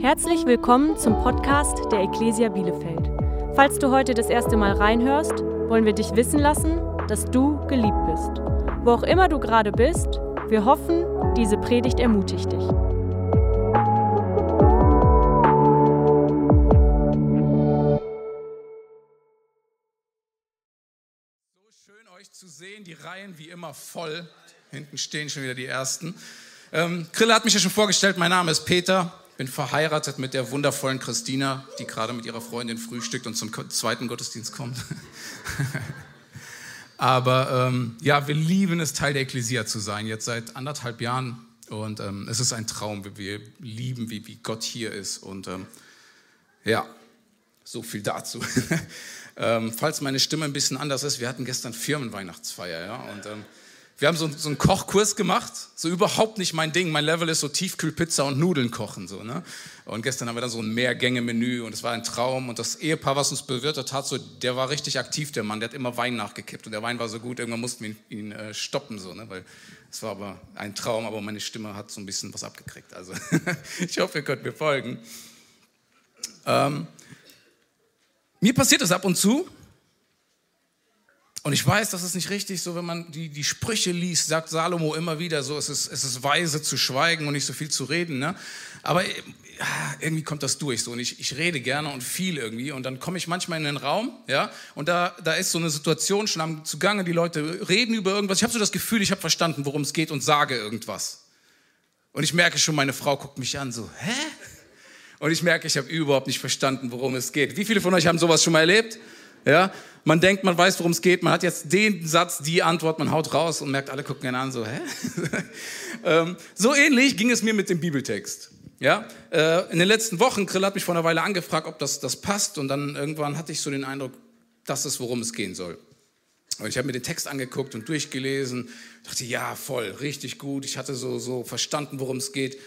Herzlich willkommen zum Podcast der Ecclesia Bielefeld. Falls du heute das erste Mal reinhörst, wollen wir dich wissen lassen, dass du geliebt bist. Wo auch immer du gerade bist, wir hoffen, diese Predigt ermutigt dich. So schön euch zu sehen, die Reihen wie immer voll. Hinten stehen schon wieder die ersten. Ähm, Grille hat mich ja schon vorgestellt, mein Name ist Peter bin verheiratet mit der wundervollen Christina, die gerade mit ihrer Freundin frühstückt und zum zweiten Gottesdienst kommt. Aber ähm, ja, wir lieben es, Teil der Ekklesia zu sein, jetzt seit anderthalb Jahren. Und ähm, es ist ein Traum, wie wir lieben, wie, wie Gott hier ist. Und ähm, ja, so viel dazu. Ähm, falls meine Stimme ein bisschen anders ist, wir hatten gestern Firmenweihnachtsfeier, ja, und ähm, wir haben so, so, einen Kochkurs gemacht, so überhaupt nicht mein Ding. Mein Level ist so Tiefkühlpizza und Nudeln kochen. So, ne? Und gestern haben wir dann so ein Mehrgänge-Menü und es war ein Traum. Und das Ehepaar, was uns bewirtet hat, so, der war richtig aktiv, der Mann. Der hat immer Wein nachgekippt und der Wein war so gut, irgendwann mussten wir ihn, ihn äh, stoppen. So, ne? Weil es war aber ein Traum, aber meine Stimme hat so ein bisschen was abgekriegt. Also ich hoffe, ihr könnt mir folgen. Ähm, mir passiert das ab und zu, und ich weiß, das ist nicht richtig, so wenn man die, die Sprüche liest, sagt Salomo immer wieder so, es ist, es ist weise zu schweigen und nicht so viel zu reden. Ne? Aber ja, irgendwie kommt das durch so und ich, ich rede gerne und viel irgendwie und dann komme ich manchmal in den Raum ja, und da, da ist so eine Situation schon am zugange, die Leute reden über irgendwas. Ich habe so das Gefühl, ich habe verstanden, worum es geht und sage irgendwas. Und ich merke schon, meine Frau guckt mich an so, hä? Und ich merke, ich habe überhaupt nicht verstanden, worum es geht. Wie viele von euch haben sowas schon mal erlebt? Ja, man denkt, man weiß, worum es geht, man hat jetzt den Satz, die Antwort, man haut raus und merkt, alle gucken ihn an, so, hä? ähm, so ähnlich ging es mir mit dem Bibeltext. Ja, äh, in den letzten Wochen, Grill hat mich vor einer Weile angefragt, ob das, das passt und dann irgendwann hatte ich so den Eindruck, das ist, worum es gehen soll. Und ich habe mir den Text angeguckt und durchgelesen, dachte, ja, voll, richtig gut. Ich hatte so, so verstanden, worum es geht.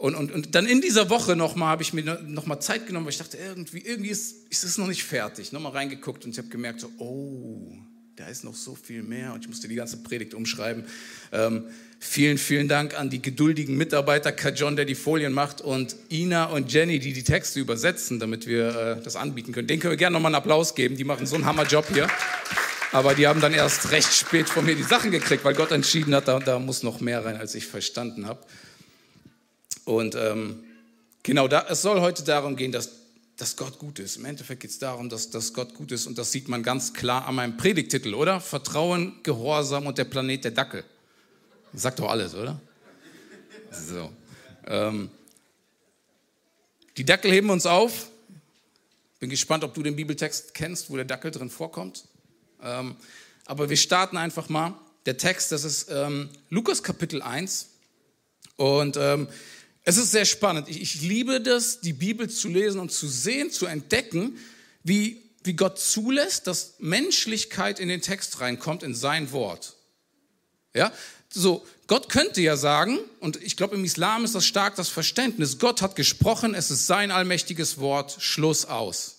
Und, und, und dann in dieser Woche nochmal habe ich mir nochmal Zeit genommen, weil ich dachte, irgendwie, irgendwie ist, ist es noch nicht fertig. Nochmal reingeguckt und ich habe gemerkt, so, oh, da ist noch so viel mehr. Und ich musste die ganze Predigt umschreiben. Ähm, vielen, vielen Dank an die geduldigen Mitarbeiter, John, der die Folien macht, und Ina und Jenny, die die Texte übersetzen, damit wir äh, das anbieten können. Den können wir gerne nochmal einen Applaus geben. Die machen so einen Hammerjob hier. Aber die haben dann erst recht spät von mir die Sachen gekriegt, weil Gott entschieden hat, da, da muss noch mehr rein, als ich verstanden habe. Und ähm, genau, da, es soll heute darum gehen, dass, dass Gott gut ist. Im Endeffekt geht es darum, dass, dass Gott gut ist und das sieht man ganz klar an meinem Predigtitel, oder? Vertrauen, Gehorsam und der Planet der Dackel. Das sagt doch alles, oder? So. Ähm, die Dackel heben uns auf. Bin gespannt, ob du den Bibeltext kennst, wo der Dackel drin vorkommt. Ähm, aber wir starten einfach mal. Der Text, das ist ähm, Lukas Kapitel 1. Und ähm, es ist sehr spannend. Ich, ich liebe das, die Bibel zu lesen und zu sehen, zu entdecken, wie, wie Gott zulässt, dass Menschlichkeit in den Text reinkommt, in sein Wort. Ja, so, Gott könnte ja sagen, und ich glaube, im Islam ist das stark das Verständnis, Gott hat gesprochen, es ist sein allmächtiges Vort, Schluss aus.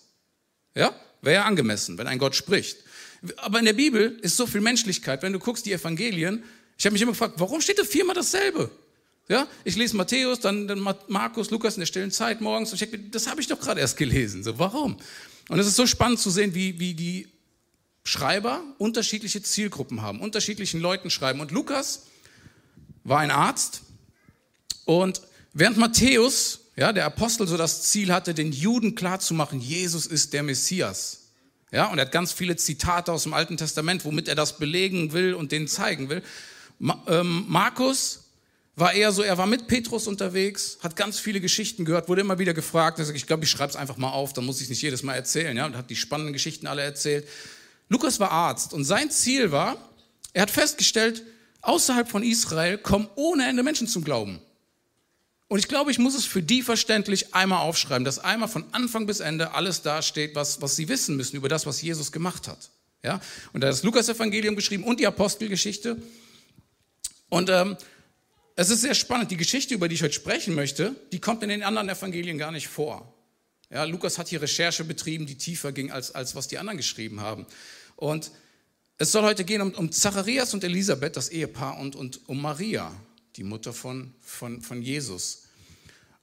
Ja, wäre ja angemessen, wenn ein Gott spricht. Aber in der Bibel ist so viel Menschlichkeit. Wenn du guckst, die Evangelien, ich habe mich immer gefragt, warum steht da viermal dasselbe? Ja, ich lese Matthäus, dann, dann Markus, Lukas in der stillen Zeit morgens und ich denke, das habe ich doch gerade erst gelesen. So, warum? Und es ist so spannend zu sehen, wie, wie die Schreiber unterschiedliche Zielgruppen haben, unterschiedlichen Leuten schreiben. Und Lukas war ein Arzt und während Matthäus, ja, der Apostel so das Ziel hatte, den Juden klarzumachen, Jesus ist der Messias. Ja, und er hat ganz viele Zitate aus dem Alten Testament, womit er das belegen will und denen zeigen will. Ma, ähm, Markus war eher so, er war mit Petrus unterwegs, hat ganz viele Geschichten gehört, wurde immer wieder gefragt. Er sagt, ich glaube, ich schreibe es einfach mal auf, dann muss ich es nicht jedes Mal erzählen. Ja, und hat die spannenden Geschichten alle erzählt. Lukas war Arzt und sein Ziel war, er hat festgestellt, außerhalb von Israel kommen ohne Ende Menschen zum Glauben. Und ich glaube, ich muss es für die verständlich einmal aufschreiben, dass einmal von Anfang bis Ende alles dasteht, was, was sie wissen müssen über das, was Jesus gemacht hat. Ja? Und da ist das Lukas-Evangelium geschrieben und die Apostelgeschichte. Und ähm, es ist sehr spannend. Die Geschichte, über die ich heute sprechen möchte, die kommt in den anderen Evangelien gar nicht vor. Ja, Lukas hat hier Recherche betrieben, die tiefer ging, als, als was die anderen geschrieben haben. Und es soll heute gehen um, um Zacharias und Elisabeth, das Ehepaar, und, und um Maria, die Mutter von, von, von Jesus.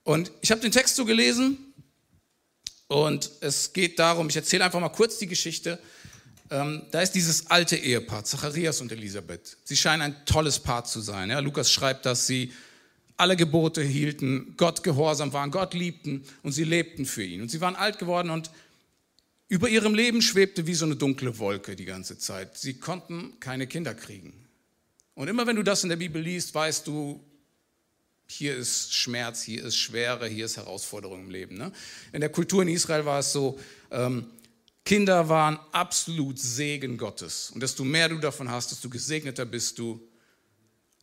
Und ich habe den Text so gelesen und es geht darum, ich erzähle einfach mal kurz die Geschichte. Ähm, da ist dieses alte Ehepaar, Zacharias und Elisabeth. Sie scheinen ein tolles Paar zu sein. Ja? Lukas schreibt, dass sie alle Gebote hielten, Gott gehorsam waren, Gott liebten und sie lebten für ihn. Und sie waren alt geworden und über ihrem Leben schwebte wie so eine dunkle Wolke die ganze Zeit. Sie konnten keine Kinder kriegen. Und immer wenn du das in der Bibel liest, weißt du, hier ist Schmerz, hier ist Schwere, hier ist Herausforderung im Leben. Ne? In der Kultur in Israel war es so, ähm, Kinder waren absolut Segen Gottes. Und desto mehr du davon hast, desto gesegneter bist du.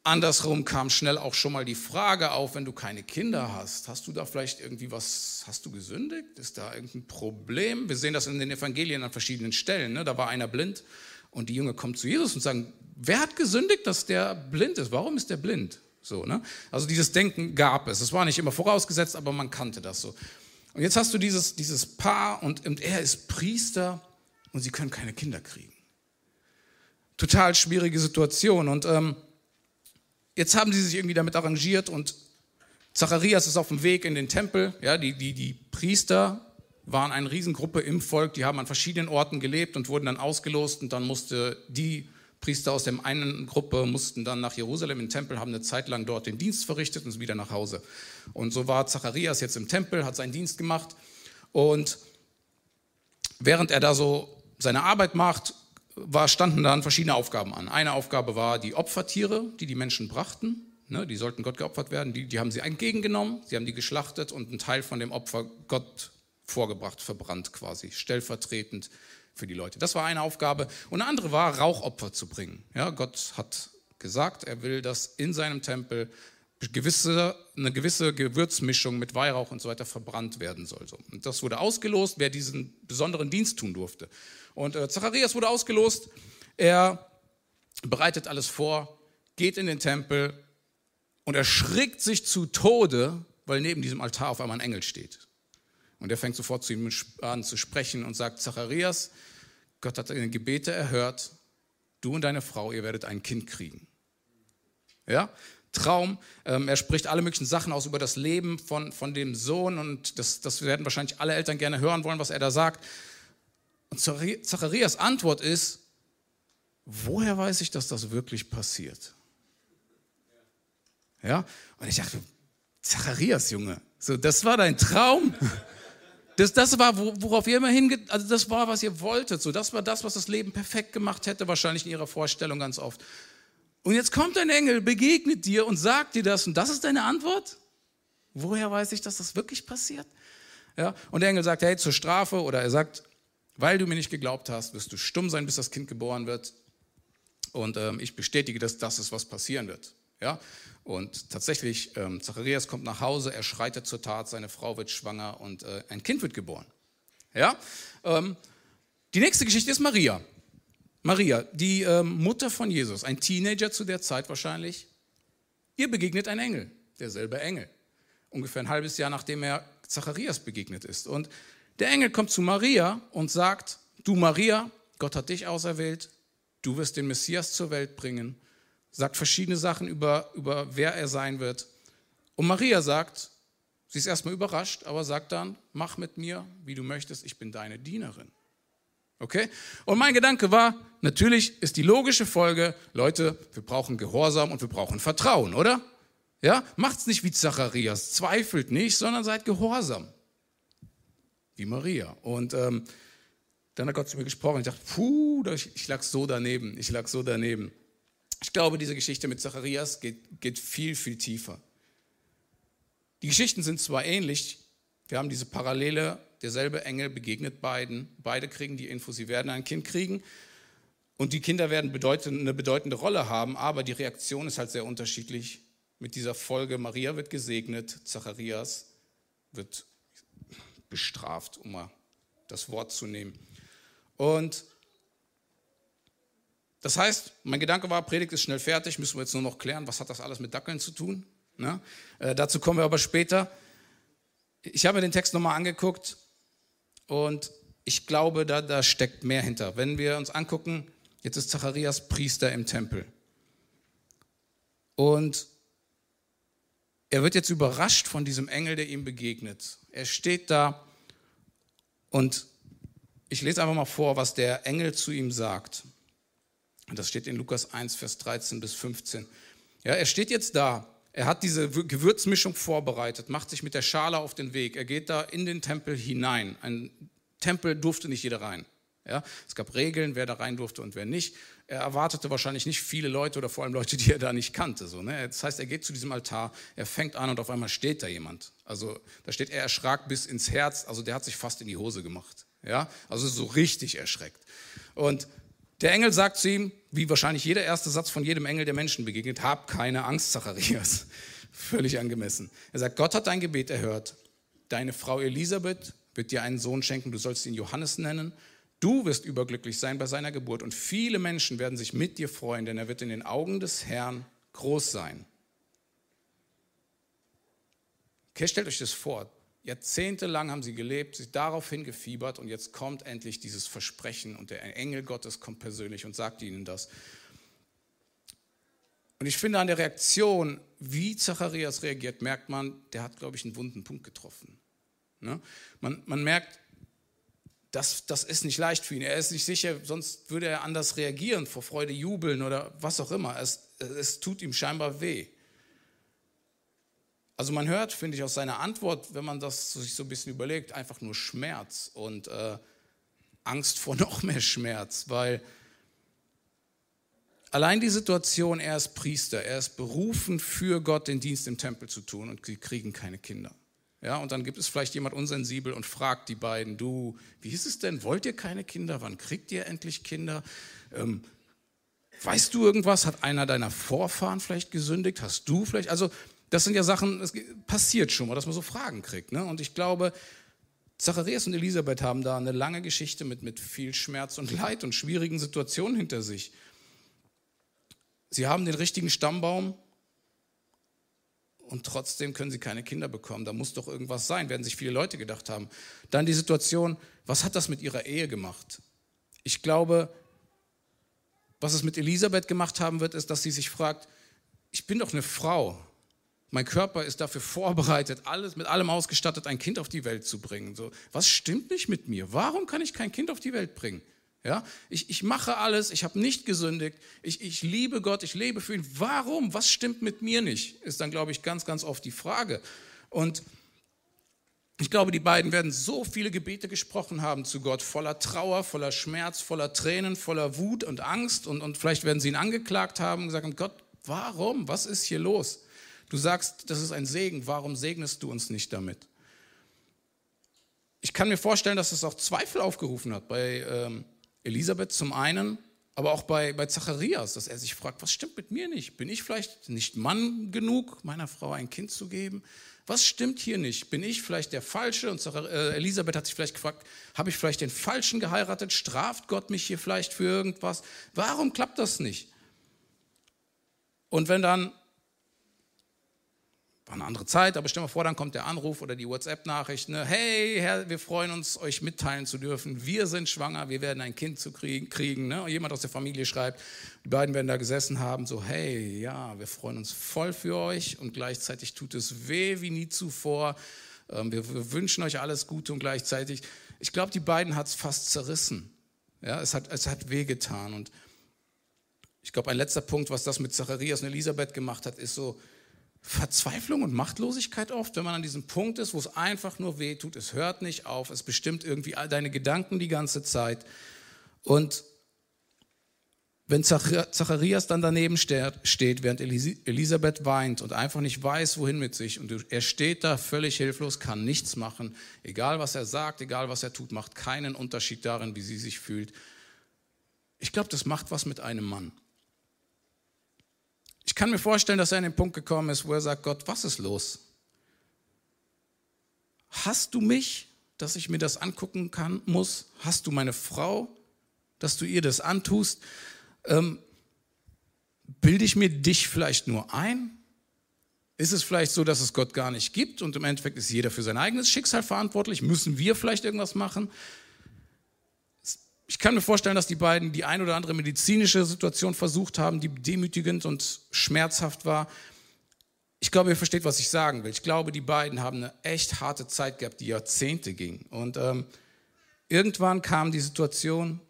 Andersrum kam schnell auch schon mal die Frage auf, wenn du keine Kinder hast, hast du da vielleicht irgendwie was, hast du gesündigt? Ist da irgendein Problem? Wir sehen das in den Evangelien an verschiedenen Stellen. Ne? Da war einer blind und die Junge kommt zu Jesus und sagen, wer hat gesündigt, dass der blind ist? Warum ist der blind? So, ne? Also dieses Denken gab es. Es war nicht immer vorausgesetzt, aber man kannte das so. Und jetzt hast du dieses, dieses Paar und, und er ist Priester und sie können keine Kinder kriegen. Total schwierige Situation. Und ähm, Jetzt haben sie sich irgendwie damit arrangiert und Zacharias ist auf dem Weg in den Tempel. Ja, die, die, die Priester waren eine Riesengruppe im Volk, die haben an verschiedenen Orten gelebt und wurden dann ausgelost und dann musste die Priester aus der einen Gruppe mussten dann nach Jerusalem den Tempel, haben eine Zeit lang dort den Dienst verrichtet und wieder nach Hause. Und so war Zacharias jetzt im Tempel, hat seinen Dienst gemacht und während er da so seine Arbeit macht, war, standen dann verschiedene Aufgaben an. Eine Aufgabe war die Opfertiere, die die Menschen brachten. Ne, die sollten Gott geopfert werden. Die, die haben sie entgegengenommen, sie haben die geschlachtet und einen Teil von dem Opfer Gott vorgebracht, verbrannt quasi, stellvertretend für die Leute. Das war eine Aufgabe. Und eine andere war, Rauchopfer zu bringen. Ja, Gott hat gesagt, er will, dass in seinem Tempel gewisse, eine gewisse Gewürzmischung mit Weihrauch und so weiter verbrannt werden soll. Und das wurde ausgelost, wer diesen besonderen Dienst tun durfte. Und äh, Zacharias wurde ausgelost. Er bereitet alles vor, geht in den Tempel und erschrickt sich zu Tode, weil neben diesem Altar auf einmal ein Engel steht. Und er fängt sofort zu ihm an zu sprechen und sagt, Zacharias, Gott hat deine Gebete erhört, du und deine Frau, ihr werdet ein Kind kriegen. Ja, Traum. Ähm, er spricht alle möglichen Sachen aus über das Leben von, von dem Sohn und das, das werden wahrscheinlich alle Eltern gerne hören wollen, was er da sagt. Und Zacharias Antwort ist, woher weiß ich, dass das wirklich passiert? Ja, und ich dachte, Zacharias, Junge, so, das war dein Traum. Das, das war, worauf ihr immer hingeht, also das war, was ihr wolltet. So, das war das, was das Leben perfekt gemacht hätte, wahrscheinlich in ihrer Vorstellung ganz oft. Und jetzt kommt ein Engel, begegnet dir und sagt dir das und das ist deine Antwort? Woher weiß ich, dass das wirklich passiert? Ja, und der Engel sagt, hey, zur Strafe oder er sagt, weil du mir nicht geglaubt hast, wirst du stumm sein, bis das Kind geboren wird. Und ähm, ich bestätige, dass das ist, was passieren wird. Ja? Und tatsächlich, ähm, Zacharias kommt nach Hause, er schreitet zur Tat, seine Frau wird schwanger und äh, ein Kind wird geboren. Ja? Ähm, die nächste Geschichte ist Maria. Maria, die ähm, Mutter von Jesus, ein Teenager zu der Zeit wahrscheinlich, ihr begegnet ein Engel, derselbe Engel, ungefähr ein halbes Jahr nachdem er Zacharias begegnet ist. Und der Engel kommt zu Maria und sagt, du Maria, Gott hat dich auserwählt, du wirst den Messias zur Welt bringen, sagt verschiedene Sachen über, über wer er sein wird. Und Maria sagt, sie ist erstmal überrascht, aber sagt dann, mach mit mir, wie du möchtest, ich bin deine Dienerin. Okay? Und mein Gedanke war, natürlich ist die logische Folge, Leute, wir brauchen Gehorsam und wir brauchen Vertrauen, oder? Ja? Macht's nicht wie Zacharias, zweifelt nicht, sondern seid gehorsam. Wie Maria. Und ähm, dann hat Gott zu mir gesprochen. Ich dachte, puh, ich, ich lag so daneben, ich lag so daneben. Ich glaube, diese Geschichte mit Zacharias geht, geht viel, viel tiefer. Die Geschichten sind zwar ähnlich, wir haben diese Parallele derselbe Engel begegnet beiden. Beide kriegen die Info, sie werden ein Kind kriegen. Und die Kinder werden bedeutende, eine bedeutende Rolle haben, aber die Reaktion ist halt sehr unterschiedlich. Mit dieser Folge, Maria wird gesegnet, Zacharias wird bestraft, um mal das Wort zu nehmen. Und das heißt, mein Gedanke war, Predigt ist schnell fertig, müssen wir jetzt nur noch klären, was hat das alles mit Dackeln zu tun? Ne? Äh, dazu kommen wir aber später. Ich habe mir den Text nochmal angeguckt und ich glaube, da, da steckt mehr hinter. Wenn wir uns angucken, jetzt ist Zacharias Priester im Tempel. Und er wird jetzt überrascht von diesem Engel, der ihm begegnet. Er steht da und ich lese einfach mal vor, was der Engel zu ihm sagt. Und das steht in Lukas 1, Vers 13 bis 15. Ja, er steht jetzt da. Er hat diese Gewürzmischung vorbereitet, macht sich mit der Schale auf den Weg. Er geht da in den Tempel hinein. Ein Tempel durfte nicht jeder rein. Ja, es gab Regeln, wer da rein durfte und wer nicht. Er erwartete wahrscheinlich nicht viele Leute oder vor allem Leute, die er da nicht kannte. So, ne? Das heißt, er geht zu diesem Altar, er fängt an und auf einmal steht da jemand. Also da steht, er erschrak bis ins Herz, also der hat sich fast in die Hose gemacht. Ja, also so richtig erschreckt. Und der Engel sagt zu ihm, wie wahrscheinlich jeder erste Satz von jedem Engel der Menschen begegnet, hab keine Angst, Zacharias. Völlig angemessen. Er sagt, Gott hat dein Gebet erhört. Deine Frau Elisabeth wird dir einen Sohn schenken, du sollst ihn Johannes nennen. Du wirst überglücklich sein bei seiner Geburt und viele Menschen werden sich mit dir freuen, denn er wird in den Augen des Herrn groß sein. Okay, stellt euch das vor. Jahrzehntelang haben sie gelebt, sich darauf hingefiebert und jetzt kommt endlich dieses Versprechen und der Engel Gottes kommt persönlich und sagt ihnen das. Und ich finde an der Reaktion, wie Zacharias reagiert, merkt man, der hat, glaube ich, einen wunden Punkt getroffen. Ne? Man, man merkt, das, das ist nicht leicht für ihn. Er ist nicht sicher, sonst würde er anders reagieren, vor Freude jubeln oder was auch immer. Es, es tut ihm scheinbar weh. Also man hört, finde ich, aus seiner Antwort, wenn man das sich so ein bisschen überlegt, einfach nur Schmerz und äh, Angst vor noch mehr Schmerz, weil allein die Situation, er ist Priester, er ist berufen für Gott den Dienst im Tempel zu tun und sie kriegen keine Kinder. Ja, und dann gibt es vielleicht jemand unsensibel und fragt die beiden, du, wie ist es denn, wollt ihr keine Kinder, wann kriegt ihr endlich Kinder? Ähm, weißt du irgendwas, hat einer deiner Vorfahren vielleicht gesündigt, hast du vielleicht, also das sind ja Sachen, es passiert schon mal, dass man so Fragen kriegt. Ne? Und ich glaube, Zacharias und Elisabeth haben da eine lange Geschichte mit, mit viel Schmerz und Leid und schwierigen Situationen hinter sich. Sie haben den richtigen Stammbaum und trotzdem können sie keine Kinder bekommen. Da muss doch irgendwas sein, werden sich viele Leute gedacht haben. Dann die Situation, was hat das mit ihrer Ehe gemacht? Ich glaube, was es mit Elisabeth gemacht haben wird, ist, dass sie sich fragt, ich bin doch eine Frau. Mein Körper ist dafür vorbereitet, alles mit allem ausgestattet, ein Kind auf die Welt zu bringen. So, was stimmt nicht mit mir? Warum kann ich kein Kind auf die Welt bringen? Ja, ich, ich mache alles, ich habe nicht gesündigt, ich, ich liebe Gott, ich lebe für ihn. Warum? Was stimmt mit mir nicht? Ist dann, glaube ich, ganz, ganz oft die Frage. Und ich glaube, die beiden werden so viele Gebete gesprochen haben zu Gott, voller Trauer, voller Schmerz, voller Tränen, voller Wut und Angst. Und, und vielleicht werden sie ihn angeklagt haben und gesagt haben, Gott, warum? Was ist hier los? Du sagst, das ist ein Segen, warum segnest du uns nicht damit? Ich kann mir vorstellen, dass es auch Zweifel aufgerufen hat bei ähm, Elisabeth zum einen, aber auch bei, bei Zacharias, dass er sich fragt, was stimmt mit mir nicht? Bin ich vielleicht nicht Mann genug, meiner Frau ein Kind zu geben? Was stimmt hier nicht? Bin ich vielleicht der Falsche? Und äh, Elisabeth hat sich vielleicht gefragt, habe ich vielleicht den Falschen geheiratet? Straft Gott mich hier vielleicht für irgendwas? Warum klappt das nicht? Und wenn dann war eine andere Zeit, aber stell mal vor, dann kommt der Anruf oder die WhatsApp-Nachricht, ne? hey Herr, wir freuen uns, euch mitteilen zu dürfen, wir sind schwanger, wir werden ein Kind zu kriegen. kriegen ne? Und jemand aus der Familie schreibt, die beiden werden da gesessen haben, so hey, ja, wir freuen uns voll für euch und gleichzeitig tut es weh wie nie zuvor. Ähm, wir, wir wünschen euch alles Gute und gleichzeitig, ich glaube, die beiden hat es fast zerrissen. Ja, es hat, es hat wehgetan und ich glaube, ein letzter Punkt, was das mit Zacharias und Elisabeth gemacht hat, ist so, Verzweiflung und Machtlosigkeit oft, wenn man an diesem Punkt ist, wo es einfach nur weh tut, es hört nicht auf, es bestimmt irgendwie all deine Gedanken die ganze Zeit. Und wenn Zacharias dann daneben steht, während Elisabeth weint und einfach nicht weiß, wohin mit sich, und er steht da völlig hilflos, kann nichts machen, egal was er sagt, egal was er tut, macht keinen Unterschied darin, wie sie sich fühlt. Ich glaube, das macht was mit einem Mann. Ich kann mir vorstellen, dass er an den Punkt gekommen ist, wo er sagt, Gott, was ist los? Hast du mich, dass ich mir das angucken kann, muss? Hast du meine Frau, dass du ihr das antust? Ähm, bilde ich mir dich vielleicht nur ein? Ist es vielleicht so, dass es Gott gar nicht gibt und im Endeffekt ist jeder für sein eigenes Schicksal verantwortlich? Müssen wir vielleicht irgendwas machen? Ich kann mir vorstellen, dass die beiden die ein oder andere medizinische Situation versucht haben, die demütigend und schmerzhaft war. ich glaube, ihr versteht, was ich sagen will. Ich glaube, die beiden haben eine echt harte Zeit gehabt, die Jahrzehnte ging. Und ähm, irgendwann kam die Situation,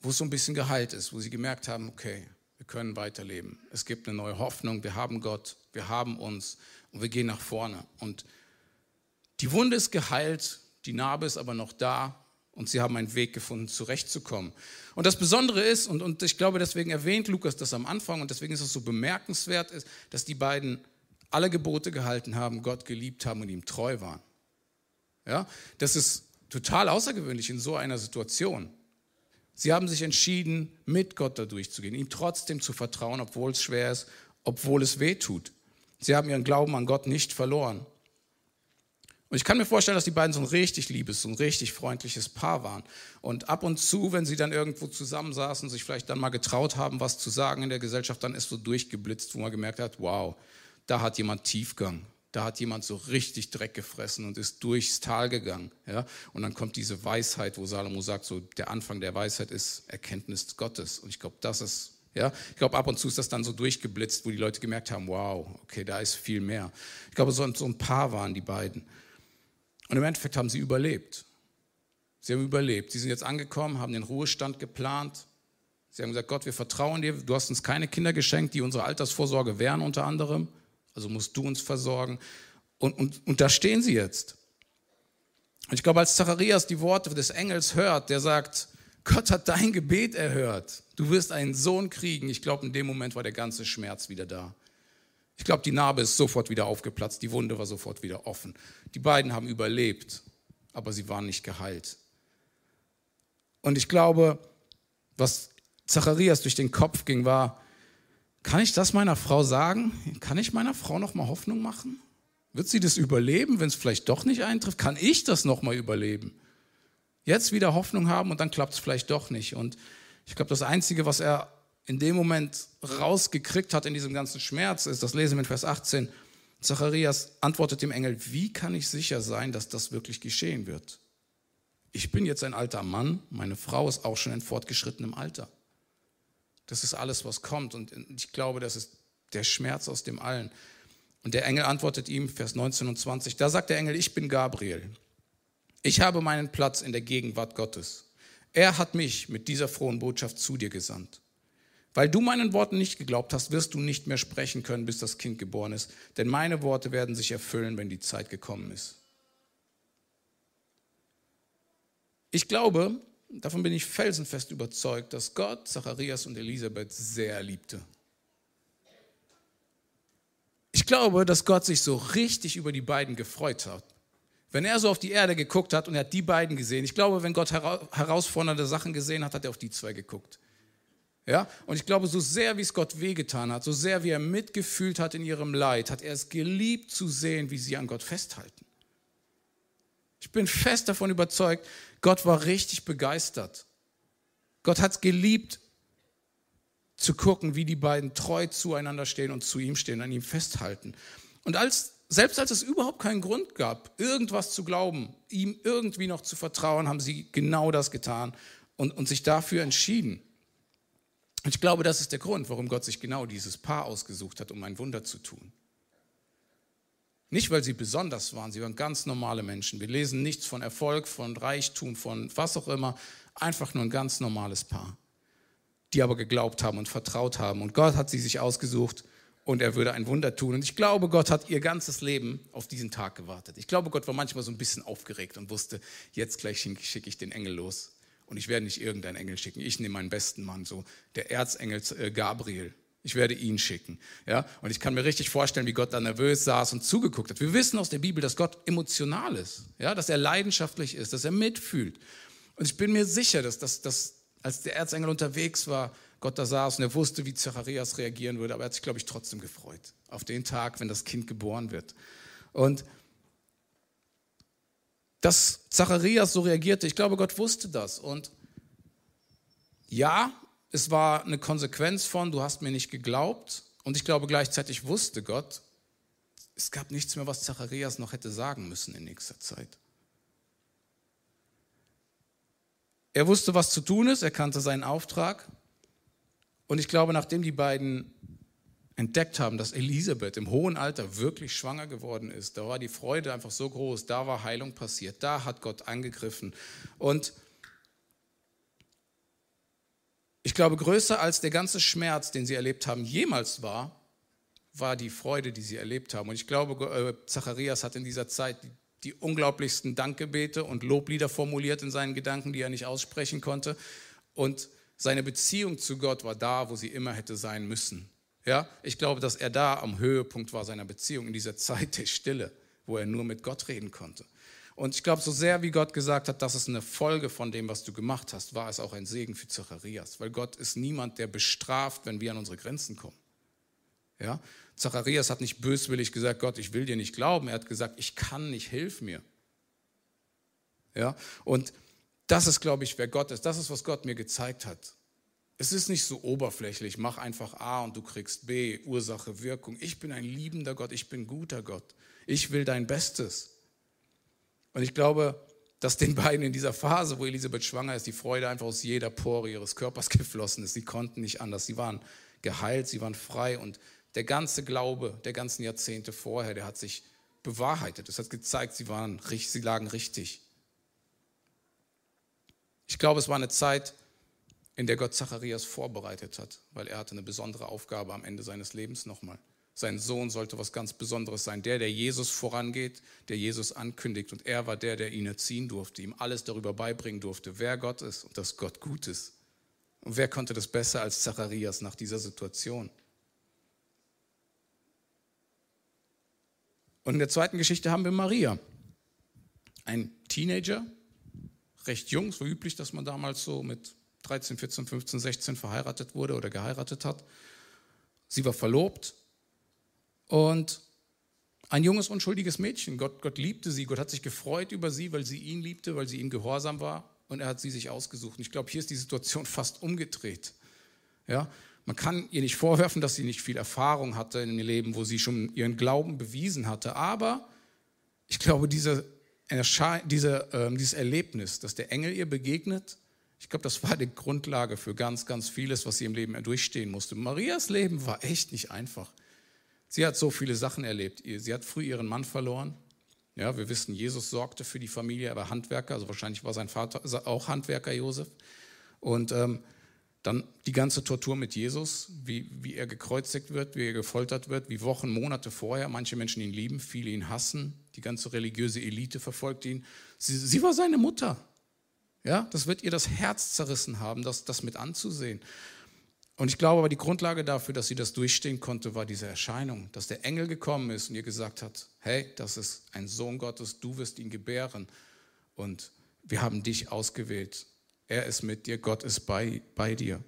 wo es so ein bisschen geheilt ist, wo sie gemerkt haben, okay, wir können weiterleben. Es gibt eine neue Hoffnung, wir haben Gott, wir haben uns und wir gehen nach vorne. Und die Wunde ist geheilt, die Narbe ist aber noch da und sie haben einen Weg gefunden, zurechtzukommen. Und das Besondere ist, und, und ich glaube, deswegen erwähnt Lukas das am Anfang und deswegen ist es so bemerkenswert, ist, dass die beiden alle Gebote gehalten haben, Gott geliebt haben und ihm treu waren. Ja, das ist total außergewöhnlich in so einer Situation. Sie haben sich entschieden, mit Gott da durchzugehen, ihm trotzdem zu vertrauen, obwohl es schwer ist, obwohl es weh tut. Sie haben ihren Glauben an Gott nicht verloren. Und ich kann mir vorstellen, dass die beiden so ein richtig liebes, so ein richtig freundliches Paar waren. Und ab und zu, wenn sie dann irgendwo zusammensaßen, sich vielleicht dann mal getraut haben, was zu sagen in der Gesellschaft, dann ist so durchgeblitzt, wo man gemerkt hat, wow, da hat jemand Tiefgang. Da hat jemand so richtig Dreck gefressen und ist durchs Tal gegangen. Ja? Und dann kommt diese Weisheit, wo Salomo sagt, so der Anfang der Weisheit ist Erkenntnis Gottes. Und ich glaube, das ist, ja, ich glaube, ab und zu ist das dann so durchgeblitzt, wo die Leute gemerkt haben, wow, okay, da ist viel mehr. Ich glaube, so, ein Paar waren die beiden. Und im Endeffekt haben sie überlebt. Sie haben überlebt. Sie sind jetzt angekommen, haben den Ruhestand geplant. Sie haben gesagt, Gott, wir vertrauen dir. Du hast uns keine Kinder geschenkt, die unsere Altersvorsorge wären unter anderem. Also musst du uns versorgen. Und, und, und da stehen sie jetzt. Und ich glaube, als Zacharias die Worte des Engels hört, der sagt, Gott hat dein Gebet erhört. Du wirst einen Sohn kriegen. Ich glaube, in dem Moment war der ganze Schmerz wieder da. Ich glaube, die Narbe ist sofort wieder aufgeplatzt, die Wunde war sofort wieder offen. Die beiden haben überlebt, aber sie waren nicht geheilt. Und ich glaube, was Zacharias durch den Kopf ging, war, kann ich das meiner Frau sagen? Kann ich meiner Frau noch mal Hoffnung machen? Wird sie das überleben, wenn es vielleicht doch nicht eintrifft? Kann ich das noch mal überleben? Jetzt wieder Hoffnung haben und dann klappt es vielleicht doch nicht. Und ich glaube, das Einzige, was er in dem Moment rausgekriegt hat in diesem ganzen Schmerz, ist, das lesen wir in Vers 18, Zacharias antwortet dem Engel, wie kann ich sicher sein, dass das wirklich geschehen wird? Ich bin jetzt ein alter Mann, meine Frau ist auch schon in fortgeschrittenem Alter. Das ist alles, was kommt und ich glaube, das ist der Schmerz aus dem Allen. Und der Engel antwortet ihm, Vers 19 und 20, da sagt der Engel, ich bin Gabriel. Ich habe meinen Platz in der Gegenwart Gottes. Er hat mich mit dieser frohen Botschaft zu dir gesandt. Weil du meinen Worten nicht geglaubt hast, wirst du nicht mehr sprechen können, bis das Kind geboren ist. Denn meine Worte werden sich erfüllen, wenn die Zeit gekommen ist. Ich glaube, davon bin ich felsenfest überzeugt, dass Gott Zacharias und Elisabeth sehr liebte. Ich glaube, dass Gott sich so richtig über die beiden gefreut hat. Wenn er so auf die Erde geguckt hat und er hat die beiden gesehen, ich glaube, wenn Gott herausfordernde Sachen gesehen hat, hat er auf die zwei geguckt. Ja? Und ich glaube, so sehr wie es Gott wehgetan hat, so sehr wie er mitgefühlt hat in ihrem Leid, hat er es geliebt zu sehen, wie sie an Gott festhalten. Ich bin fest davon überzeugt, Gott war richtig begeistert. Gott hat es geliebt zu gucken, wie die beiden treu zueinander stehen und zu ihm stehen, an ihm festhalten. Und als, selbst als es überhaupt keinen Grund gab, irgendwas zu glauben, ihm irgendwie noch zu vertrauen, haben sie genau das getan und, und sich dafür entschieden. Und ich glaube, das ist der Grund, warum Gott sich genau dieses Paar ausgesucht hat, um ein Wunder zu tun. Nicht, weil sie besonders waren, sie waren ganz normale Menschen. Wir lesen nichts von Erfolg, von Reichtum, von was auch immer. Einfach nur ein ganz normales Paar, die aber geglaubt haben und vertraut haben. Und Gott hat sie sich ausgesucht und er würde ein Wunder tun. Und ich glaube, Gott hat ihr ganzes Leben auf diesen Tag gewartet. Ich glaube, Gott war manchmal so ein bisschen aufgeregt und wusste, jetzt gleich schicke ich den Engel los. Und ich werde nicht irgendeinen Engel schicken. Ich nehme meinen besten Mann, so der Erzengel äh, Gabriel. Ich werde ihn schicken. Ja? Und ich kann mir richtig vorstellen, wie Gott da nervös saß und zugeguckt hat. Wir wissen aus der Bibel, dass Gott emotional ist, ja? dass er leidenschaftlich ist, dass er mitfühlt. Und ich bin mir sicher, dass, dass, dass als der Erzengel unterwegs war, Gott da saß und er wusste, wie Zacharias reagieren würde. Aber er hat sich, glaube ich, trotzdem gefreut auf den Tag, wenn das Kind geboren wird. Und dass Zacharias so reagierte. Ich glaube, Gott wusste das. Und ja, es war eine Konsequenz von, du hast mir nicht geglaubt. Und ich glaube, gleichzeitig wusste Gott, es gab nichts mehr, was Zacharias noch hätte sagen müssen in nächster Zeit. Er wusste, was zu tun ist, er kannte seinen Auftrag. Und ich glaube, nachdem die beiden entdeckt haben, dass Elisabeth im hohen Alter wirklich schwanger geworden ist, da war die Freude einfach so groß, da war Heilung passiert, da hat Gott angegriffen. Und ich glaube, größer als der ganze Schmerz, den sie erlebt haben, jemals war, war die Freude, die sie erlebt haben. Und ich glaube, äh, Zacharias hat in dieser Zeit die, die unglaublichsten Dankgebete und Loblieder formuliert in seinen Gedanken, die er nicht aussprechen konnte. Und seine Beziehung zu Gott war da, wo sie immer hätte sein müssen. Ja, ich glaube, dass er da am Höhepunkt war seiner Beziehung, in dieser Zeit der Stille, wo er nur mit Gott reden konnte. Und ich glaube, so sehr wie Gott gesagt hat, das ist eine Folge von dem, was du gemacht hast, war es auch ein Segen für Zacharias, weil Gott ist niemand, der bestraft, wenn wir an unsere Grenzen kommen. Ja? Zacharias hat nicht böswillig gesagt, Gott, ich will dir nicht glauben. Er hat gesagt, ich kann nicht, hilf mir. Ja? Und das ist, glaube ich, wer Gott ist. Das ist, was Gott mir gezeigt hat. Es ist nicht so oberflächlich, mach einfach A und du kriegst B, Ursache, Wirkung. Ich bin ein liebender Gott, ich bin guter Gott. Ich will dein Bestes. Und ich glaube, dass den beiden in dieser Phase, wo Elisabeth schwanger ist, die Freude einfach aus jeder Pore ihres Körpers geflossen ist. Sie konnten nicht anders. Sie waren geheilt, sie waren frei und der ganze Glaube der ganzen Jahrzehnte vorher, der hat sich bewahrheitet. Es hat gezeigt, sie, waren, sie lagen richtig. Ich glaube, es war eine Zeit, in der Gott Zacharias vorbereitet hat, weil er hatte eine besondere Aufgabe am Ende seines Lebens nochmal. Sein Sohn sollte was ganz Besonderes sein. Der, der Jesus vorangeht, der Jesus ankündigt. Und er war der, der ihn erziehen durfte, ihm alles darüber beibringen durfte, wer Gott ist und dass Gott gut ist. Und wer konnte das besser als Zacharias nach dieser Situation? Und in der zweiten Geschichte haben wir Maria, ein Teenager, recht jung, so üblich, dass man damals so mit 13, 14, 15, 16 verheiratet wurde oder geheiratet hat. Sie war verlobt und ein junges, unschuldiges Mädchen. Gott, Gott liebte sie, Gott hat sich gefreut über sie, weil sie ihn liebte, weil sie ihm gehorsam war und er hat sie sich ausgesucht. Und ich glaube, hier ist die Situation fast umgedreht. Ja, man kann ihr nicht vorwerfen, dass sie nicht viel Erfahrung hatte in ihrem Leben, wo sie schon ihren Glauben bewiesen hatte. Aber ich glaube, diese, diese, äh, dieses Erlebnis, dass der Engel ihr begegnet, ich glaube, das war die Grundlage für ganz, ganz vieles, was sie im Leben durchstehen musste. Marias Leben war echt nicht einfach. Sie hat so viele Sachen erlebt. Sie hat früh ihren Mann verloren. Ja, wir wissen, Jesus sorgte für die Familie, er war Handwerker, also wahrscheinlich war sein Vater auch Handwerker, Josef. Und ähm, dann die ganze Tortur mit Jesus, wie, wie er gekreuzigt wird, wie er gefoltert wird, wie Wochen, Monate vorher manche Menschen ihn lieben, viele ihn hassen, die ganze religiöse Elite verfolgt ihn. Sie, sie war seine Mutter. Ja, das wird ihr das Herz zerrissen haben, das, das mit anzusehen. Und ich glaube aber, die Grundlage dafür, dass sie das durchstehen konnte, war diese Erscheinung, dass der Engel gekommen ist und ihr gesagt hat, hey, das ist ein Sohn Gottes, du wirst ihn gebären und wir haben dich ausgewählt. Er ist mit dir, Gott ist bei, bei dir.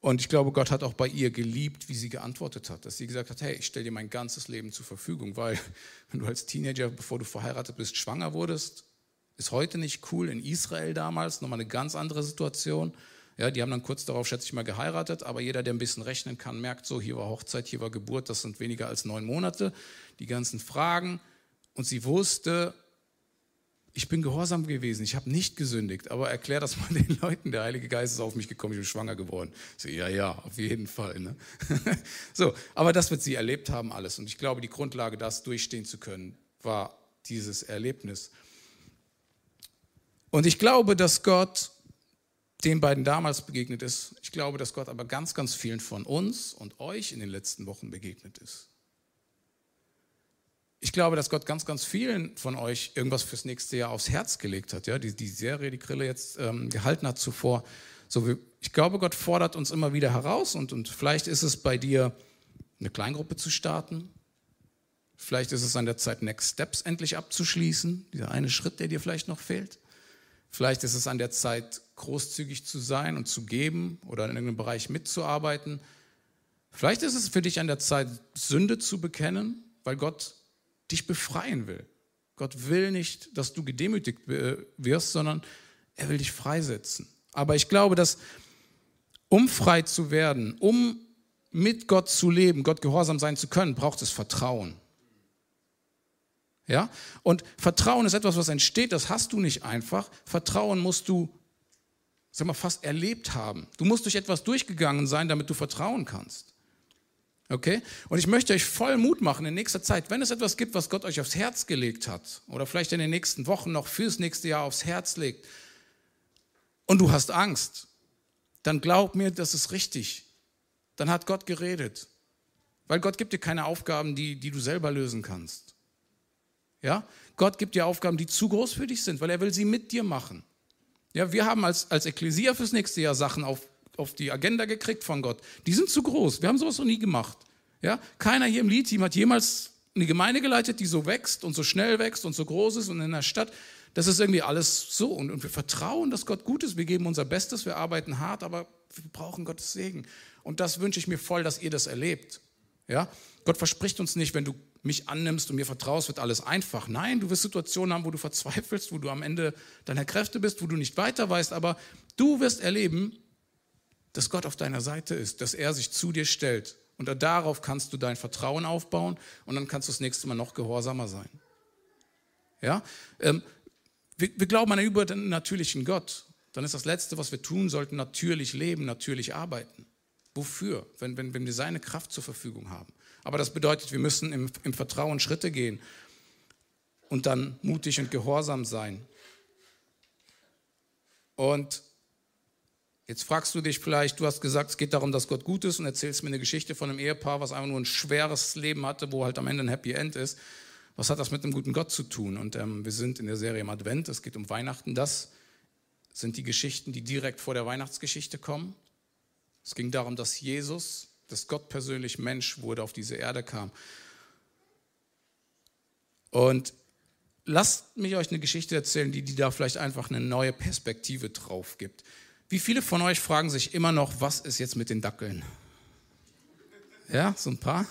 Und ich glaube, Gott hat auch bei ihr geliebt, wie sie geantwortet hat, dass sie gesagt hat, hey, ich stelle dir mein ganzes Leben zur Verfügung, weil wenn du als Teenager, bevor du verheiratet bist, schwanger wurdest, ist heute nicht cool. In Israel damals nochmal eine ganz andere Situation. Ja, die haben dann kurz darauf, schätze ich mal, geheiratet, aber jeder, der ein bisschen rechnen kann, merkt so, hier war Hochzeit, hier war Geburt, das sind weniger als neun Monate. Die ganzen Fragen. Und sie wusste, ich bin gehorsam gewesen, ich habe nicht gesündigt, aber erklär das mal den Leuten, der Heilige Geist ist auf mich gekommen, ich bin schwanger geworden. So, ja, ja, auf jeden Fall. Ne? so, aber das wird sie erlebt haben alles. Und ich glaube, die Grundlage, das durchstehen zu können, war dieses Erlebnis. Und ich glaube, dass Gott den beiden damals begegnet ist. Ich glaube, dass Gott aber ganz, ganz vielen von uns und euch in den letzten Wochen begegnet ist. Ich glaube, dass Gott ganz, ganz vielen von euch irgendwas fürs nächste Jahr aufs Herz gelegt hat. Ja, die, die Serie, die Grille jetzt ähm, gehalten hat zuvor. So, ich glaube, Gott fordert uns immer wieder heraus und, und vielleicht ist es bei dir, eine Kleingruppe zu starten. Vielleicht ist es an der Zeit, Next Steps endlich abzuschließen. Dieser eine Schritt, der dir vielleicht noch fehlt. Vielleicht ist es an der Zeit, großzügig zu sein und zu geben oder in irgendeinem Bereich mitzuarbeiten. Vielleicht ist es für dich an der Zeit, Sünde zu bekennen, weil Gott dich befreien will. Gott will nicht, dass du gedemütigt wirst, sondern er will dich freisetzen. Aber ich glaube, dass um frei zu werden, um mit Gott zu leben, Gott gehorsam sein zu können, braucht es Vertrauen. Ja? Und Vertrauen ist etwas, was entsteht, das hast du nicht einfach. Vertrauen musst du sag mal, fast erlebt haben. Du musst durch etwas durchgegangen sein, damit du vertrauen kannst. Okay? Und ich möchte euch voll Mut machen in nächster Zeit, wenn es etwas gibt, was Gott euch aufs Herz gelegt hat oder vielleicht in den nächsten Wochen noch fürs nächste Jahr aufs Herz legt und du hast Angst, dann glaub mir, das ist richtig. Dann hat Gott geredet. Weil Gott gibt dir keine Aufgaben, die, die du selber lösen kannst. Ja? Gott gibt dir Aufgaben, die zu groß für dich sind, weil er will sie mit dir machen. Ja, wir haben als, als Ekklesia fürs nächste Jahr Sachen auf, auf die Agenda gekriegt von Gott. Die sind zu groß. Wir haben sowas noch nie gemacht. Ja? Keiner hier im Lead-Team hat jemals eine Gemeinde geleitet, die so wächst und so schnell wächst und so groß ist und in der Stadt. Das ist irgendwie alles so. Und, und wir vertrauen, dass Gott gut ist. Wir geben unser Bestes, wir arbeiten hart, aber wir brauchen Gottes Segen. Und das wünsche ich mir voll, dass ihr das erlebt. Ja? Gott verspricht uns nicht, wenn du mich annimmst und mir vertraust, wird alles einfach. Nein, du wirst Situationen haben, wo du verzweifelst, wo du am Ende deiner Kräfte bist, wo du nicht weiter weißt, aber du wirst erleben, dass Gott auf deiner Seite ist, dass er sich zu dir stellt. Und darauf kannst du dein Vertrauen aufbauen und dann kannst du das nächste Mal noch gehorsamer sein. Ja? Ähm, wir, wir glauben an einen übernatürlichen Gott. Dann ist das Letzte, was wir tun sollten, natürlich leben, natürlich arbeiten. Wofür? Wenn, wenn, wenn wir seine Kraft zur Verfügung haben. Aber das bedeutet, wir müssen im, im Vertrauen Schritte gehen und dann mutig und gehorsam sein. Und jetzt fragst du dich vielleicht, du hast gesagt, es geht darum, dass Gott gut ist und erzählst mir eine Geschichte von einem Ehepaar, was einfach nur ein schweres Leben hatte, wo halt am Ende ein Happy End ist. Was hat das mit einem guten Gott zu tun? Und ähm, wir sind in der Serie im Advent, es geht um Weihnachten. Das sind die Geschichten, die direkt vor der Weihnachtsgeschichte kommen. Es ging darum, dass Jesus, dass Gott persönlich Mensch wurde, auf diese Erde kam. Und lasst mich euch eine Geschichte erzählen, die, die da vielleicht einfach eine neue Perspektive drauf gibt. Wie viele von euch fragen sich immer noch, was ist jetzt mit den Dackeln? Ja, so ein paar.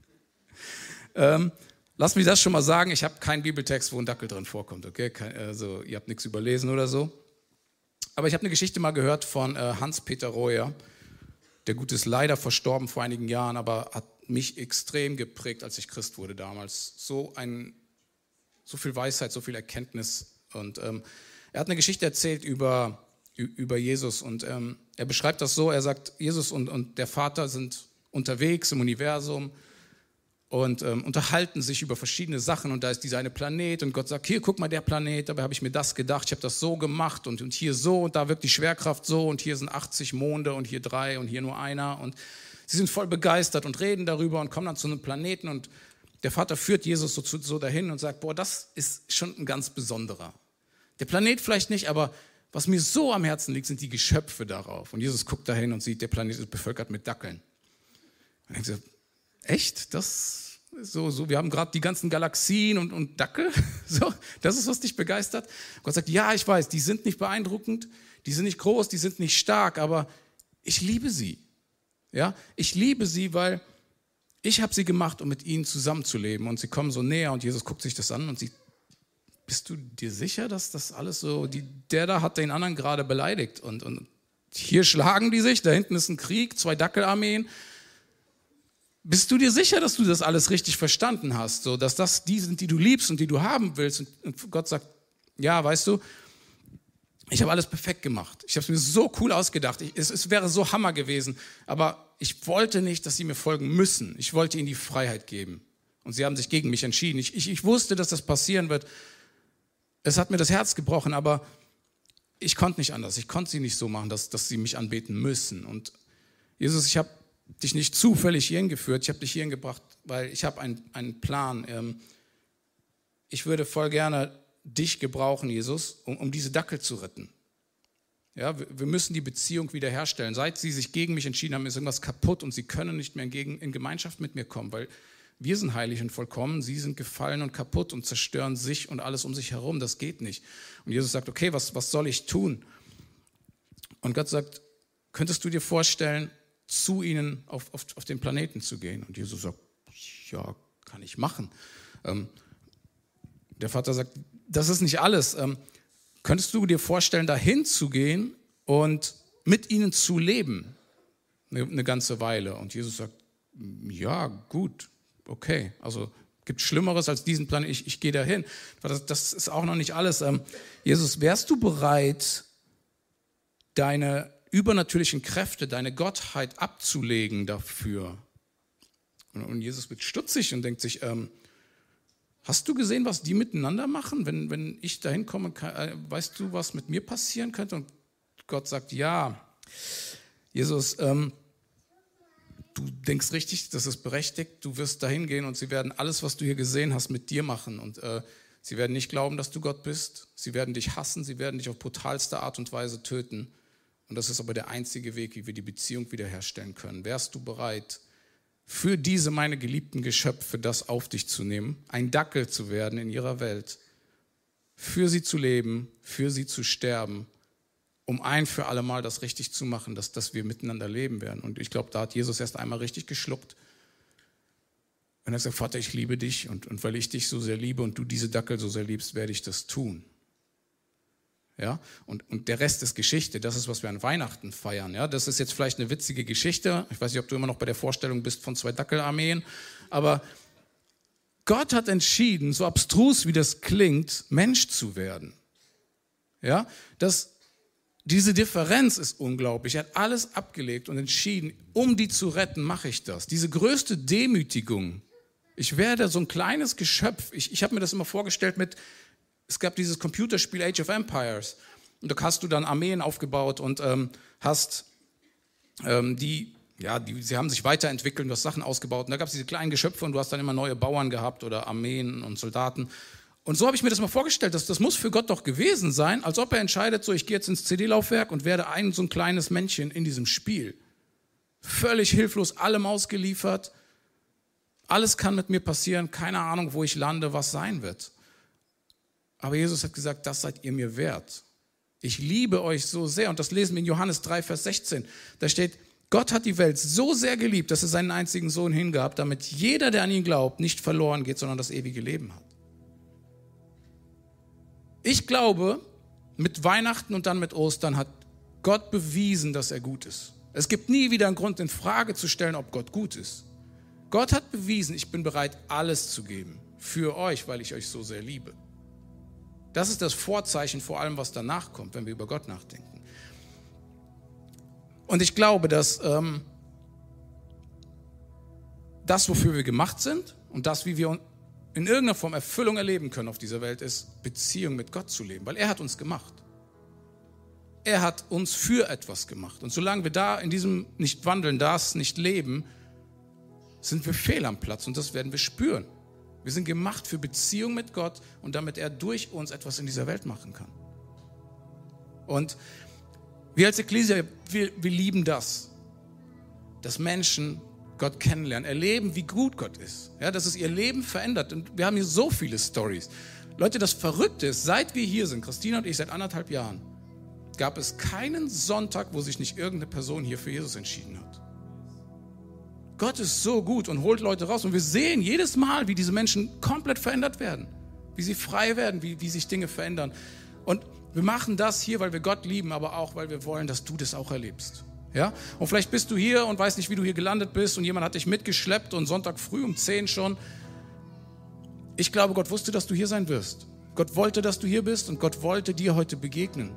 ähm, lasst mich das schon mal sagen, ich habe keinen Bibeltext, wo ein Dackel drin vorkommt, okay? also, ihr habt nichts überlesen oder so. Aber ich habe eine Geschichte mal gehört von äh, Hans-Peter Reuer. Der Gute ist leider verstorben vor einigen Jahren, aber hat mich extrem geprägt, als ich Christ wurde damals. So, ein, so viel Weisheit, so viel Erkenntnis. Und ähm, er hat eine Geschichte erzählt über, über Jesus. Und ähm, er beschreibt das so, er sagt, Jesus und, und der Vater sind unterwegs im Universum und ähm, unterhalten sich über verschiedene Sachen. Und da ist dieser eine Planet und Gott sagt, hier guck mal der Planet, dabei habe ich mir das gedacht, ich habe das so gemacht und, und hier so und da wirkt die Schwerkraft so und hier sind 80 Monde und hier drei und hier nur einer. Und sie sind voll begeistert und reden darüber und kommen dann zu einem Planeten und der Vater führt Jesus so, so dahin und sagt, boah, das ist schon ein ganz besonderer. Der Planet vielleicht nicht, aber was mir so am Herzen liegt, sind die Geschöpfe darauf. Und Jesus guckt dahin und sieht, der Planet ist bevölkert mit Dackeln. Und denkt so, echt? Das so, so, wir haben gerade die ganzen Galaxien und, und Dackel. So, das ist, was dich begeistert. Gott sagt, ja, ich weiß, die sind nicht beeindruckend, die sind nicht groß, die sind nicht stark, aber ich liebe sie. Ja, ich liebe sie, weil ich habe sie gemacht, um mit ihnen zusammenzuleben. Und sie kommen so näher und Jesus guckt sich das an und sieht, bist du dir sicher, dass das alles so, die, der da hat den anderen gerade beleidigt und, und hier schlagen die sich, da hinten ist ein Krieg, zwei Dackelarmeen bist du dir sicher, dass du das alles richtig verstanden hast? So, dass das die sind, die du liebst und die du haben willst? Und Gott sagt, ja, weißt du, ich habe alles perfekt gemacht. Ich habe es mir so cool ausgedacht. Ich, es, es, wäre so Hammer gewesen. Aber ich wollte nicht, dass sie mir folgen müssen. Ich wollte ihnen die Freiheit geben. Und sie haben sich gegen mich entschieden. Ich, ich, ich wusste, dass das passieren wird. Es hat mir das Herz gebrochen, aber ich konnte nicht anders. Ich konnte sie nicht so machen, dass, dass sie mich anbeten müssen. Und Jesus, ich habe dich nicht zufällig hierhin geführt, ich habe dich hierhin gebracht, weil ich habe einen, einen Plan. Ähm, ich würde voll gerne dich gebrauchen, Jesus, um, um diese Dackel zu retten. Ja, wir müssen die Beziehung wiederherstellen. Seit sie sich gegen mich entschieden haben, ist irgendwas kaputt und sie können nicht mehr in, in Gemeinschaft mit mir kommen, weil wir sind heilig und vollkommen, sie sind gefallen und kaputt und zerstören sich und alles um sich herum. Das geht nicht. Und Jesus sagt, okay, was, was soll ich tun? Und Gott sagt, könntest du dir vorstellen, zu ihnen auf, auf, auf den Planeten zu gehen. Und Jesus sagt, ja, kann ich machen. Ähm, der Vater sagt, das ist nicht alles. Ähm, könntest du dir vorstellen, dahin zu gehen und mit ihnen zu leben? Eine, eine ganze Weile. Und Jesus sagt, ja, gut, okay. Also gibt Schlimmeres als diesen Plan, ich, ich gehe dahin. Das, das ist auch noch nicht alles. Ähm, Jesus, wärst du bereit, deine übernatürlichen Kräfte, deine Gottheit abzulegen dafür. Und Jesus wird stutzig und denkt sich, ähm, hast du gesehen, was die miteinander machen? Wenn, wenn ich dahin komme, äh, weißt du, was mit mir passieren könnte? Und Gott sagt, ja, Jesus, ähm, du denkst richtig, das ist berechtigt, du wirst dahin gehen und sie werden alles, was du hier gesehen hast, mit dir machen. Und äh, sie werden nicht glauben, dass du Gott bist. Sie werden dich hassen, sie werden dich auf brutalste Art und Weise töten. Und das ist aber der einzige Weg, wie wir die Beziehung wiederherstellen können. Wärst du bereit, für diese meine geliebten Geschöpfe das auf dich zu nehmen, ein Dackel zu werden in ihrer Welt, für sie zu leben, für sie zu sterben, um ein für alle Mal das richtig zu machen, dass, dass wir miteinander leben werden. Und ich glaube, da hat Jesus erst einmal richtig geschluckt. Und er gesagt, Vater, ich liebe dich und, und weil ich dich so sehr liebe und du diese Dackel so sehr liebst, werde ich das tun. Ja? Und, und der Rest ist Geschichte. Das ist, was wir an Weihnachten feiern. Ja? Das ist jetzt vielleicht eine witzige Geschichte. Ich weiß nicht, ob du immer noch bei der Vorstellung bist von zwei Dackelarmeen. Aber Gott hat entschieden, so abstrus wie das klingt, Mensch zu werden. Ja? Das, diese Differenz ist unglaublich. Er hat alles abgelegt und entschieden, um die zu retten, mache ich das. Diese größte Demütigung. Ich werde so ein kleines Geschöpf. Ich, ich habe mir das immer vorgestellt mit, es gab dieses Computerspiel Age of Empires. Und da hast du dann Armeen aufgebaut und ähm, hast ähm, die, ja, die, sie haben sich weiterentwickelt, du hast Sachen ausgebaut. Und da gab es diese kleinen Geschöpfe und du hast dann immer neue Bauern gehabt oder Armeen und Soldaten. Und so habe ich mir das mal vorgestellt, dass das muss für Gott doch gewesen sein, als ob er entscheidet, so ich gehe jetzt ins CD-Laufwerk und werde ein so ein kleines Männchen in diesem Spiel. Völlig hilflos, allem ausgeliefert. Alles kann mit mir passieren, keine Ahnung, wo ich lande, was sein wird. Aber Jesus hat gesagt, das seid ihr mir wert. Ich liebe euch so sehr. Und das lesen wir in Johannes 3, Vers 16. Da steht, Gott hat die Welt so sehr geliebt, dass er seinen einzigen Sohn hingab, damit jeder, der an ihn glaubt, nicht verloren geht, sondern das ewige Leben hat. Ich glaube, mit Weihnachten und dann mit Ostern hat Gott bewiesen, dass er gut ist. Es gibt nie wieder einen Grund, in Frage zu stellen, ob Gott gut ist. Gott hat bewiesen, ich bin bereit, alles zu geben für euch, weil ich euch so sehr liebe. Das ist das Vorzeichen vor allem, was danach kommt, wenn wir über Gott nachdenken. Und ich glaube, dass ähm, das, wofür wir gemacht sind und das, wie wir in irgendeiner Form Erfüllung erleben können auf dieser Welt, ist Beziehung mit Gott zu leben, weil er hat uns gemacht. Er hat uns für etwas gemacht. Und solange wir da in diesem nicht wandeln, das nicht leben, sind wir fehl am Platz und das werden wir spüren. Wir sind gemacht für Beziehung mit Gott und damit er durch uns etwas in dieser Welt machen kann. Und wir als Ekklesia, wir, wir lieben das, dass Menschen Gott kennenlernen, erleben, wie gut Gott ist. Ja, dass es ihr Leben verändert. Und wir haben hier so viele Stories. Leute, das Verrückte ist, seit wir hier sind, Christina und ich seit anderthalb Jahren, gab es keinen Sonntag, wo sich nicht irgendeine Person hier für Jesus entschieden hat. Gott ist so gut und holt Leute raus. Und wir sehen jedes Mal, wie diese Menschen komplett verändert werden, wie sie frei werden, wie, wie sich Dinge verändern. Und wir machen das hier, weil wir Gott lieben, aber auch, weil wir wollen, dass du das auch erlebst. Ja? Und vielleicht bist du hier und weißt nicht, wie du hier gelandet bist und jemand hat dich mitgeschleppt und Sonntag früh um 10 schon. Ich glaube, Gott wusste, dass du hier sein wirst. Gott wollte, dass du hier bist und Gott wollte dir heute begegnen.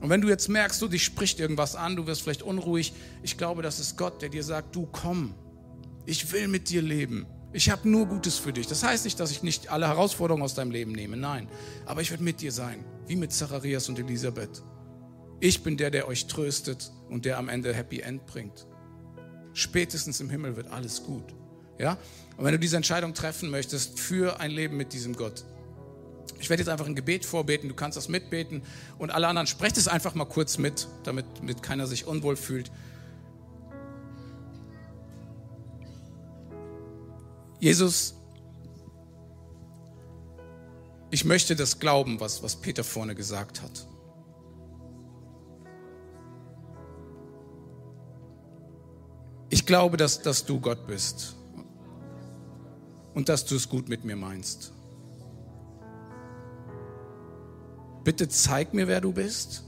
Und wenn du jetzt merkst, du dich spricht irgendwas an, du wirst vielleicht unruhig, ich glaube, das ist Gott, der dir sagt, du komm, ich will mit dir leben. Ich habe nur Gutes für dich. Das heißt nicht, dass ich nicht alle Herausforderungen aus deinem Leben nehme, nein. Aber ich werde mit dir sein, wie mit Zacharias und Elisabeth. Ich bin der, der euch tröstet und der am Ende Happy End bringt. Spätestens im Himmel wird alles gut. Ja? Und wenn du diese Entscheidung treffen möchtest für ein Leben mit diesem Gott, ich werde jetzt einfach ein Gebet vorbeten, du kannst das mitbeten und alle anderen sprecht es einfach mal kurz mit, damit, damit keiner sich unwohl fühlt. Jesus, ich möchte das glauben, was, was Peter vorne gesagt hat. Ich glaube, dass, dass du Gott bist und dass du es gut mit mir meinst. Bitte zeig mir, wer du bist.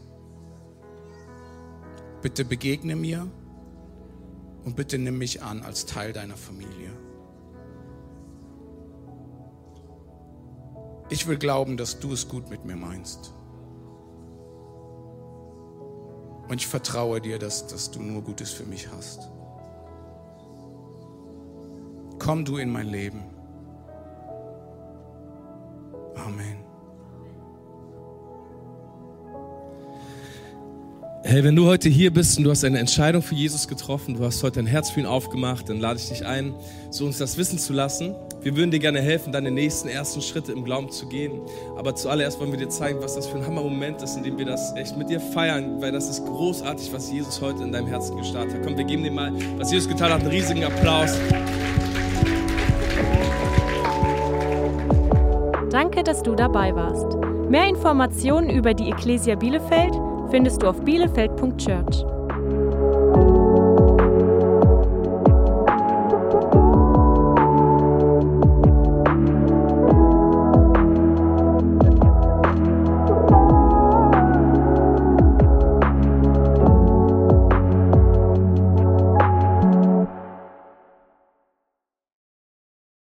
Bitte begegne mir und bitte nimm mich an als Teil deiner Familie. Ich will glauben, dass du es gut mit mir meinst. Und ich vertraue dir, dass, dass du nur Gutes für mich hast. Komm du in mein Leben. Amen. Hey, wenn du heute hier bist und du hast eine Entscheidung für Jesus getroffen, du hast heute dein Herz für ihn aufgemacht, dann lade ich dich ein, so uns das wissen zu lassen. Wir würden dir gerne helfen, deine nächsten ersten Schritte im Glauben zu gehen. Aber zuallererst wollen wir dir zeigen, was das für ein Hammermoment ist, in dem wir das echt mit dir feiern, weil das ist großartig, was Jesus heute in deinem Herzen gestartet hat. Komm, wir geben dir mal, was Jesus getan hat, einen riesigen Applaus. Danke, dass du dabei warst. Mehr Informationen über die Ecclesia Bielefeld findest du auf bielefeld.church.